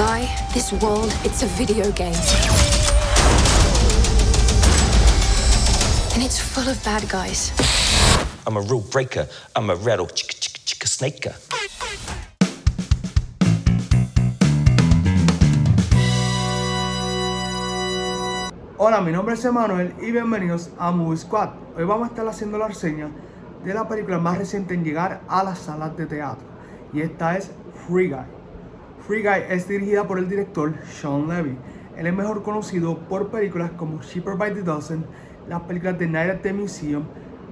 Guy, this world, it's a video game. And it's full of bad guys. I'm a rule breaker. I'm a rattle chicka chicka chicka snaker. Hola, mi nombre es Emanuel y bienvenidos a Movie Squad. Hoy vamos a estar haciendo la reseña de la película más reciente en llegar a las salas de teatro. Y esta es Free Guy. Free Guy es dirigida por el director Sean Levy. Él es mejor conocido por películas como Cheaper by the Dozen, las películas de Night at the Museum,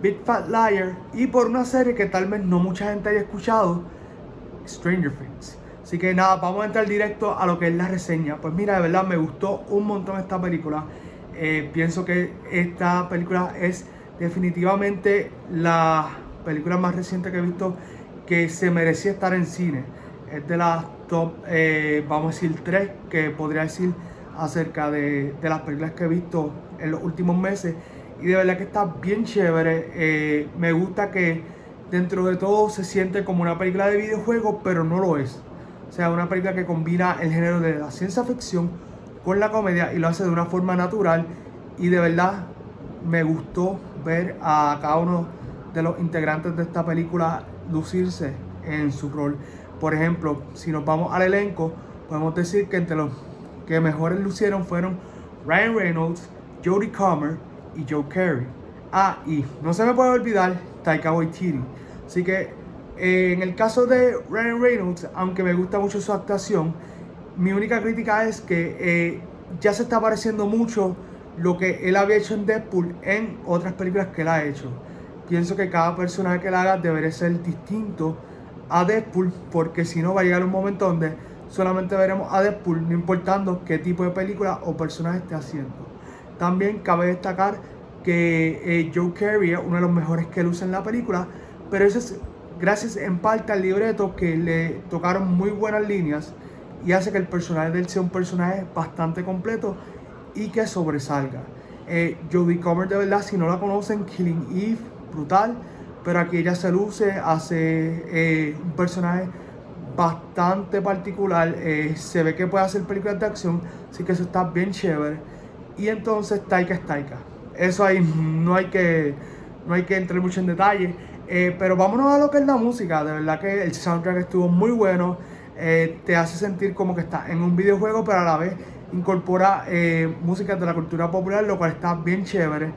Big Fat Liar y por una serie que tal vez no mucha gente haya escuchado, Stranger Things. Así que nada, vamos a entrar directo a lo que es la reseña. Pues mira, de verdad me gustó un montón esta película. Eh, pienso que esta película es definitivamente la película más reciente que he visto que se merecía estar en cine. Es de las top, eh, vamos a decir, tres que podría decir acerca de, de, las películas que he visto en los últimos meses. Y de verdad que está bien chévere. Eh, me gusta que dentro de todo se siente como una película de videojuego, pero no lo es. O sea, una película que combina el género de la ciencia ficción con la comedia y lo hace de una forma natural. Y de verdad me gustó ver a cada uno de los integrantes de esta película lucirse en su rol. Por ejemplo, si nos vamos al elenco, podemos decir que entre los que mejores lucieron fueron Ryan Reynolds, Jodie Comer y Joe Carey. Ah, y no se me puede olvidar Taika Waititi. Así que eh, en el caso de Ryan Reynolds, aunque me gusta mucho su actuación, mi única crítica es que eh, ya se está pareciendo mucho lo que él había hecho en Deadpool en otras películas que él ha hecho. Pienso que cada personaje que él haga debería ser distinto a Deadpool, porque si no va a llegar un momento donde solamente veremos a Deadpool, no importando qué tipo de película o personaje esté haciendo. También cabe destacar que eh, Joe Carey es uno de los mejores que luce en la película, pero eso es gracias en parte al libreto que le tocaron muy buenas líneas y hace que el personaje de él sea un personaje bastante completo y que sobresalga. Eh, Jodie Comer, de verdad, si no la conocen, Killing Eve, brutal, pero aquí ella se luce, hace eh, un personaje bastante particular, eh, se ve que puede hacer películas de acción, así que eso está bien chévere. Y entonces Taika es Taika. Eso ahí no hay que, no hay que entrar mucho en detalle. Eh, pero vámonos a lo que es la música. De verdad que el soundtrack estuvo muy bueno. Te hace sentir como que estás en un videojuego, pero a la vez incorpora música de la cultura popular, lo cual está bien chévere.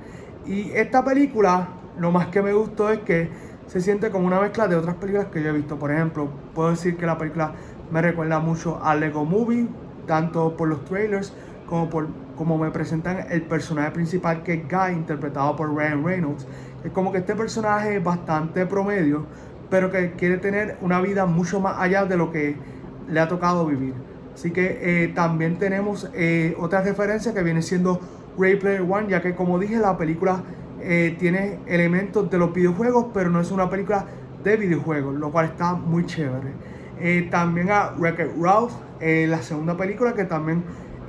Y esta película, lo más que me gustó es que se siente como una mezcla de otras películas que yo he visto. Por ejemplo, puedo decir que la película me recuerda mucho a Lego Movie, tanto por los trailers como por como me presentan el personaje principal que es Guy, interpretado por Ryan Reynolds. Es como que este personaje es bastante promedio, pero que quiere tener una vida mucho más allá de lo que le ha tocado vivir. Así que eh, también tenemos eh, otra referencia que viene siendo Ray Player One, ya que como dije, la película eh, tiene elementos de los videojuegos, pero no es una película de videojuegos, lo cual está muy chévere. también a Wreck-It Ralph, la segunda película que también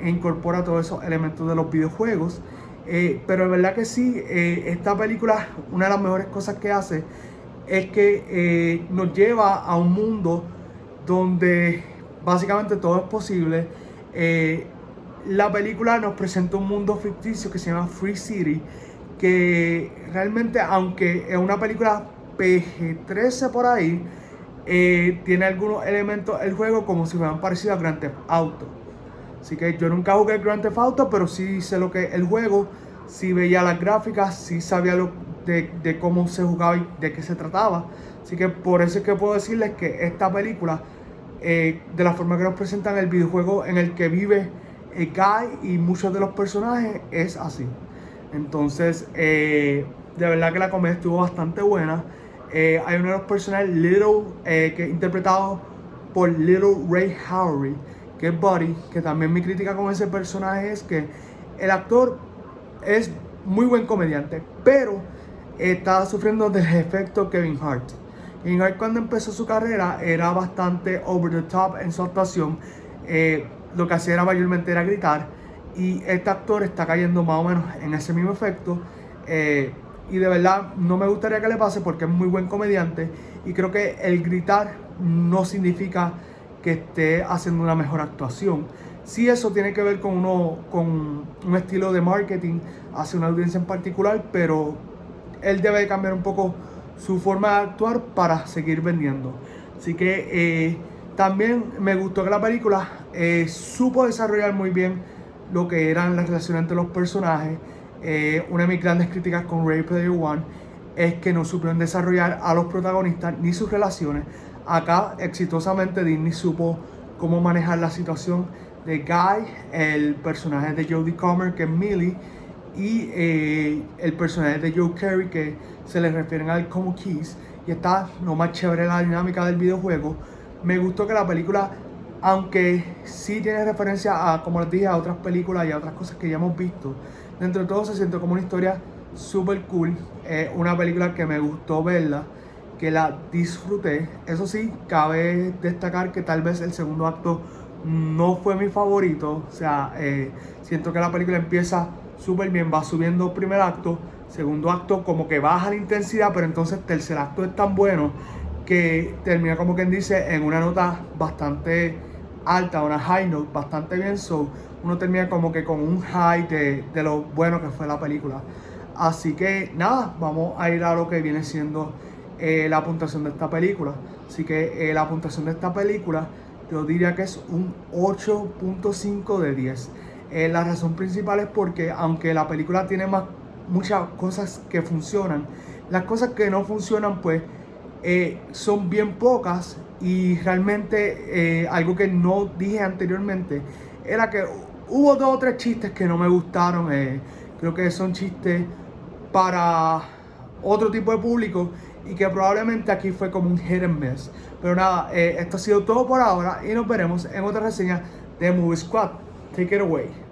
incorpora todos esos elementos de los videojuegos. Eh, pero es verdad que sí, eh, esta película, una de las mejores cosas que hace es que eh, nos lleva a un mundo donde básicamente todo es posible. la película nos presenta un mundo ficticio que se llama Free City, que realmente, aunque es una película PG-13 por ahí, tiene algunos elementos del juego como si hubieran parecido a Grand Theft Auto. Así que yo nunca jugué Grand Theft Auto, pero sí sé lo que es el juego, sí veía las gráficas, sí sabía de, cómo se jugaba y de qué se trataba. Así que por eso es que puedo decirles que esta película, eh, de la forma que nos presentan el videojuego en el que vive eh, Guy y muchos de los personajes, es así. Entonces, eh, de verdad que la comedia estuvo bastante buena. hay uno de los personajes, Little, que interpretado por Little Ray Howery que es Buddy, que también mi crítica con ese personaje es que el actor es muy buen comediante, pero está sufriendo del efecto Kevin Hart. Kevin Hart cuando empezó su carrera era bastante over the top en su actuación, eh, lo que hacía era mayormente era gritar, y este actor está cayendo más o menos en ese mismo efecto. Eh, y de verdad no me gustaría que le pase porque es muy buen comediante y creo que el gritar no significa que esté haciendo una mejor actuación. Si eso tiene que ver con, uno, con un estilo de marketing hacia una audiencia en particular, pero él debe cambiar un poco su forma de actuar para seguir vendiendo. Así que eh, también me gustó que la película eh, supo desarrollar muy bien lo que eran las relaciones entre los personajes. Eh, una de mis grandes críticas con Ray Player One es que no supieron desarrollar a los protagonistas ni sus relaciones. Acá exitosamente Disney supo cómo manejar la situación de Guy, el personaje de Jodie Comer, que es Millie, y eh, el personaje de Joe Carey, que se le refieren a él como Keys. Y está no más chévere la dinámica del videojuego. Me gustó que la película, aunque sí tiene referencia a, como les dije, a otras películas y a otras cosas que ya hemos visto, dentro de todo se siente como una historia super cool. Es una película que me gustó verla, que la disfruté. Eso sí, cabe destacar que tal vez el segundo acto no fue mi favorito. O sea, eh, siento que la película empieza súper bien, va subiendo primer acto, segundo acto como que baja la intensidad, pero entonces tercer acto es tan bueno que termina como quien dice en una nota bastante alta, una high note, bastante bien. So, uno termina como que con un high de, de lo bueno que fue la película. Así que nada, vamos a ir a lo que viene siendo eh, la puntuación de esta película. Así que eh, la puntuación de esta película yo diría que es un 8.5 de 10. Eh, la razón principal es porque aunque la película tiene más, muchas cosas que funcionan, las cosas que no funcionan pues son bien pocas y realmente algo que no dije anteriormente era que hubo dos o tres chistes que no me gustaron. creo que son chistes para otro tipo de público y que probablemente aquí fue como un hit and miss. Pero nada, eh, esto ha sido todo por ahora y nos veremos en otra reseña de Movie Squad. Take it away.